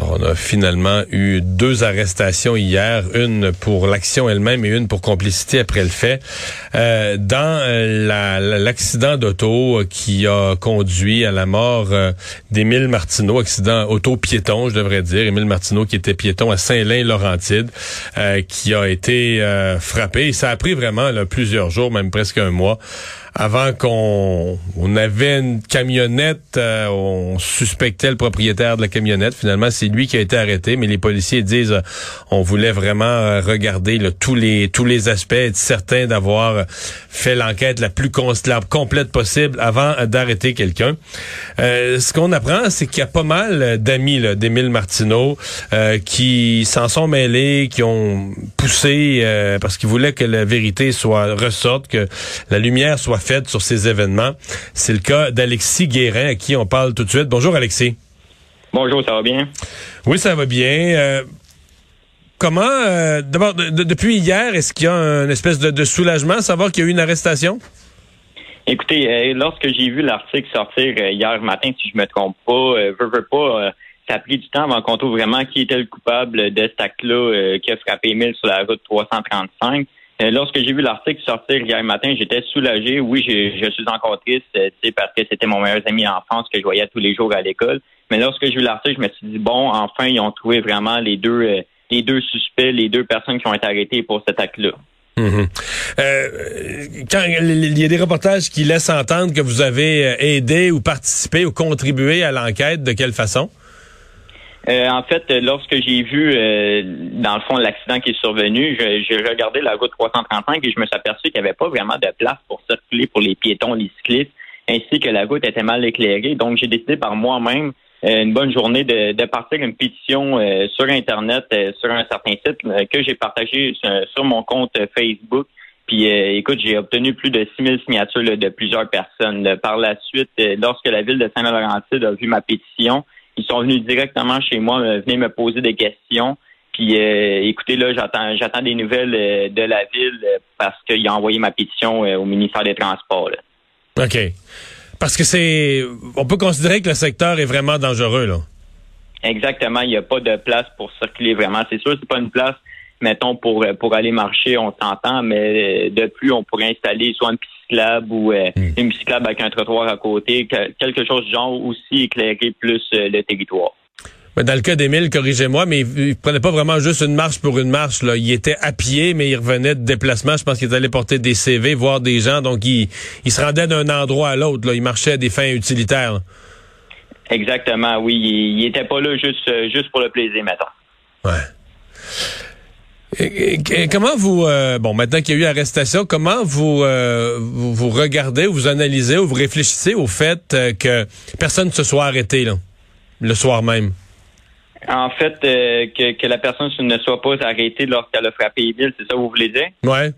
On a finalement eu deux arrestations hier, une pour l'action elle-même et une pour complicité après le fait, euh, dans euh, l'accident d'auto qui a conduit à la mort euh, d'Émile Martineau, accident auto-piéton, je devrais dire, Émile Martineau qui était piéton à Saint-Lin-Laurentide, euh, qui a été frappé. Ça a pris vraiment plusieurs jours, même presque un mois, avant qu'on on avait une camionnette, euh, on suspectait le propriétaire de la camionnette. Finalement, c'est lui qui a été arrêté, mais les policiers disent euh, on voulait vraiment euh, regarder tous les tous les aspects, être certain d'avoir fait l'enquête la plus la complète possible avant d'arrêter quelqu'un. ce qu'on apprend, c'est qu'il y a pas mal d'amis d'Émile Martineau qui s'en sont mêlés, qui ont poussé parce qu'ils voulaient que la vérité soit ressorte, que la lumière soit sur ces événements. C'est le cas d'Alexis Guérin, à qui on parle tout de suite. Bonjour, Alexis. Bonjour, ça va bien? Oui, ça va bien. Euh, comment, euh, d'abord, depuis hier, est-ce qu'il y a une espèce de, soulagement à savoir qu'il y a eu une arrestation? Écoutez, euh, lorsque j'ai vu l'article sortir hier matin, si je me trompe pas, veux, veux pas, ça a pris du temps avant qu'on trouve vraiment qui était le coupable de cet acte-là qui a frappé Emile sur la route 335. Euh, lorsque j'ai vu l'article sortir hier matin, j'étais soulagé. Oui, je, suis encore triste, euh, parce que c'était mon meilleur ami en France que je voyais tous les jours à l'école. Mais lorsque j'ai vu l'article, je me suis dit bon, enfin, ils ont trouvé vraiment les deux, euh, les deux suspects, les deux personnes qui ont été arrêtées pour cet acte-là. Mhm. quand il y a des reportages qui laissent entendre que vous avez aidé ou participé ou contribué à l'enquête, de quelle façon? Euh, en fait, lorsque j'ai vu, euh, dans le fond, l'accident qui est survenu, j'ai regardé la route 335 et je me suis aperçu qu'il n'y avait pas vraiment de place pour circuler pour les piétons, les cyclistes, ainsi que la route était mal éclairée. Donc, j'ai décidé par moi-même, euh, une bonne journée, de, de partir une pétition sur Internet, sur un certain site que j'ai partagé sur, mon compte Facebook. Puis, écoute, j'ai obtenu plus de 6000 signatures de plusieurs personnes. par la suite, lorsque la ville de Saint-Laurentide a vu ma pétition, ils sont venus directement chez moi, euh, venir me poser des questions. Puis euh, écoutez, là, j'attends j'attends des nouvelles euh, de la ville parce qu'il a envoyé ma pétition au ministère des Transports. OK. Parce que c'est. On peut considérer que le secteur est vraiment dangereux, là. Exactement. Il n'y a pas de place pour circuler vraiment. C'est sûr, c'est pas une place, mettons, pour, pour aller marcher, on s'entend, mais de plus, on pourrait installer soit une ou euh, hmm. une cyclable avec un trottoir à côté, quelque chose du genre aussi éclairer plus euh, le territoire. dans le cas d'Émile, corrigez-moi, mais il, prenait pas vraiment juste une marche pour une marche. Là. Il était à pied, mais il revenait de déplacement. Je pense qu'il allait porter des CV, voir des gens. Donc, il, il se rendait d'un endroit à l'autre. Il marchait à des fins utilitaires. Exactement, oui. Il, il était pas là juste, euh, juste pour le plaisir, maintenant. Ouais comment vous, euh, bon, maintenant qu'il y a eu arrestation, comment vous, euh, vous, regardez ou vous analysez ou vous réfléchissez au fait euh, que personne ne se soit arrêté là, le soir même? En fait, que, que, la personne ne soit pas arrêtée lorsqu'elle a frappé Emile, c'est ça que vous voulez dire? Ouais.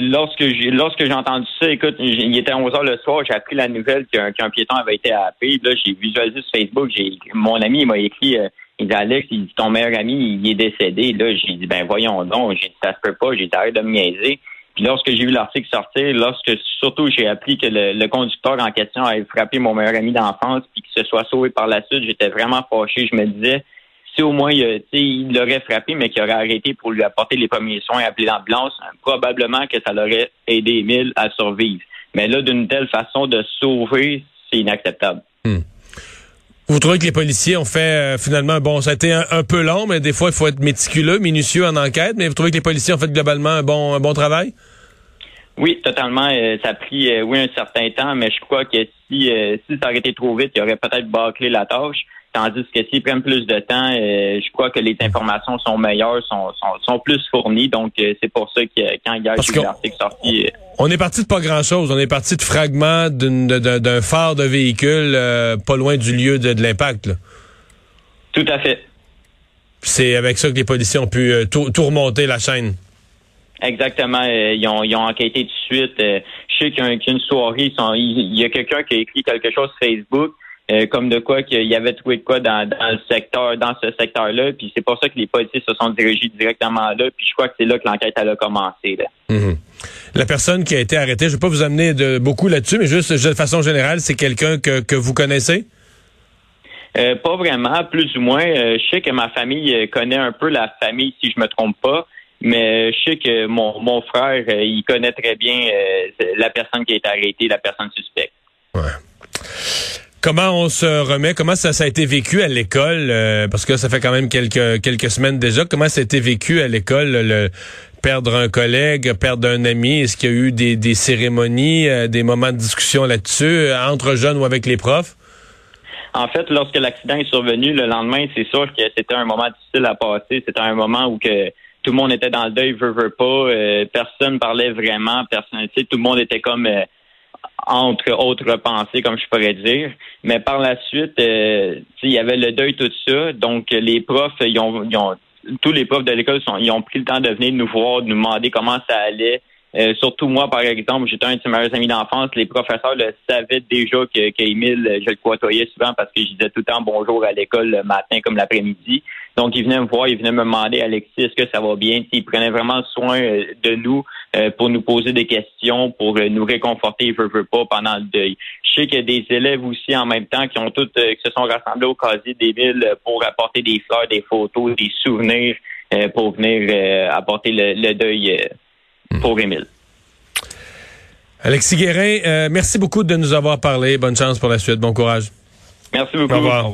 lorsque j'ai lorsque j'ai entendu ça, écoute, il était 11 heures le soir, j'ai appris la nouvelle qu'un piéton avait été happé. Là, j'ai visualisé sur Facebook, j'ai mon ami m'a écrit il dit Alex, il dit ton meilleur ami, il est décédé. Là, j'ai dit ben voyons donc, j'ai dit ça se peut pas, j'ai dit arrête de me niaiser. Puis lorsque j'ai vu l'article sortir, lorsque surtout j'ai appris que le, conducteur en question avait frappé mon meilleur ami d'enfance, puis qu'il se soit sauvé par la suite, j'étais vraiment fâché. Je me disais, si au moins il, l'aurait frappé, mais qu'il aurait arrêté pour lui apporter les premiers soins, appeler l'ambulance, probablement que ça l'aurait aidé Emile à survivre. Mais là, d'une telle façon de sauver, c'est inacceptable. Hmm. Vous trouvez que les policiers ont fait euh, finalement, bon, ça a été un, peu long, mais des fois, il faut être méticuleux, minutieux en enquête, mais vous trouvez que les policiers ont fait globalement un bon, un bon travail? Oui, totalement. Euh, ça a pris, euh, oui, un certain temps, mais je crois que si, si ça aurait été trop vite, il aurait peut-être bâclé la tâche. Tandis que s'ils prennent plus de temps, euh, je crois que les informations sont meilleures, sont, sont, plus fournies. Donc, euh, c'est pour ça que quand il y a eu l'article sorti... Euh, on est parti de pas grand-chose. On est parti de fragments d'un phare de véhicule pas loin du lieu de, l'impact. Tout à fait. C'est avec ça que les policiers ont pu tout, remonter la chaîne. Exactement. ils, ont, ils ont enquêté tout de suite. je sais qu'il y, a une soirée, il y a quelqu'un qui a écrit quelque chose sur Facebook euh, comme de quoi qu'il y avait trouvé de quoi dans, le secteur, dans ce secteur-là. Puis c'est pour ça que les policiers se sont dirigés directement là. Puis je crois que c'est là que l'enquête a commencé. Mhm. La personne qui a été arrêtée, je ne vais pas vous amener de, beaucoup là-dessus, mais juste de façon générale, c'est quelqu'un que, que vous connaissez? Euh, pas vraiment, plus ou moins. Euh, je sais que ma famille connaît un peu la famille, si je me trompe pas. Mais je sais que mon, mon frère, il connaît très bien la personne qui a été arrêtée, la personne suspecte. Ouais. Comment on se remet? Comment ça, ça a été vécu à l'école? Euh, parce que ça fait quand même quelques, quelques semaines déjà. Comment ça a été vécu à l'école, le, perdre un collègue, perdre un ami? Est-ce qu'il y a eu des, des cérémonies, euh, des moments de discussion là-dessus, euh, entre jeunes ou avec les profs? En fait, lorsque l'accident est survenu le lendemain, c'est sûr que c'était un moment difficile à passer. C'était un moment où que tout le monde était dans le deuil, veut, veut pas. personne parlait vraiment. Personne, tout le monde était comme entre autres pensées, comme je pourrais dire. Mais par la suite, euh, il y avait le deuil, tout ça. Donc, les profs, ils ont, ils ont tous les profs de l'école, ils ont pris le temps de venir nous voir, de nous demander comment ça allait. Euh, surtout moi, par exemple, j'étais un de ses meilleurs amis d'enfance. Les professeurs le savaient déjà qu'Émile, que je le côtoyais souvent parce que je disais tout le temps bonjour à l'école le matin comme l'après-midi. Donc, ils venaient me voir, ils venaient me demander, Alexis, est-ce que ça va bien? Ils prenaient vraiment soin euh, de nous euh, pour nous poser des questions, pour nous réconforter, veut, veut pas, pendant le deuil. Je sais qu'il y a des élèves aussi en même temps qui ont tous, qui se sont rassemblés au casier des pour apporter des fleurs, des photos, des souvenirs pour venir apporter le deuil pour Émile. Alexis Guérin, euh, merci beaucoup de nous avoir parlé. Bonne chance pour la suite. Bon courage. Merci beaucoup. Au revoir.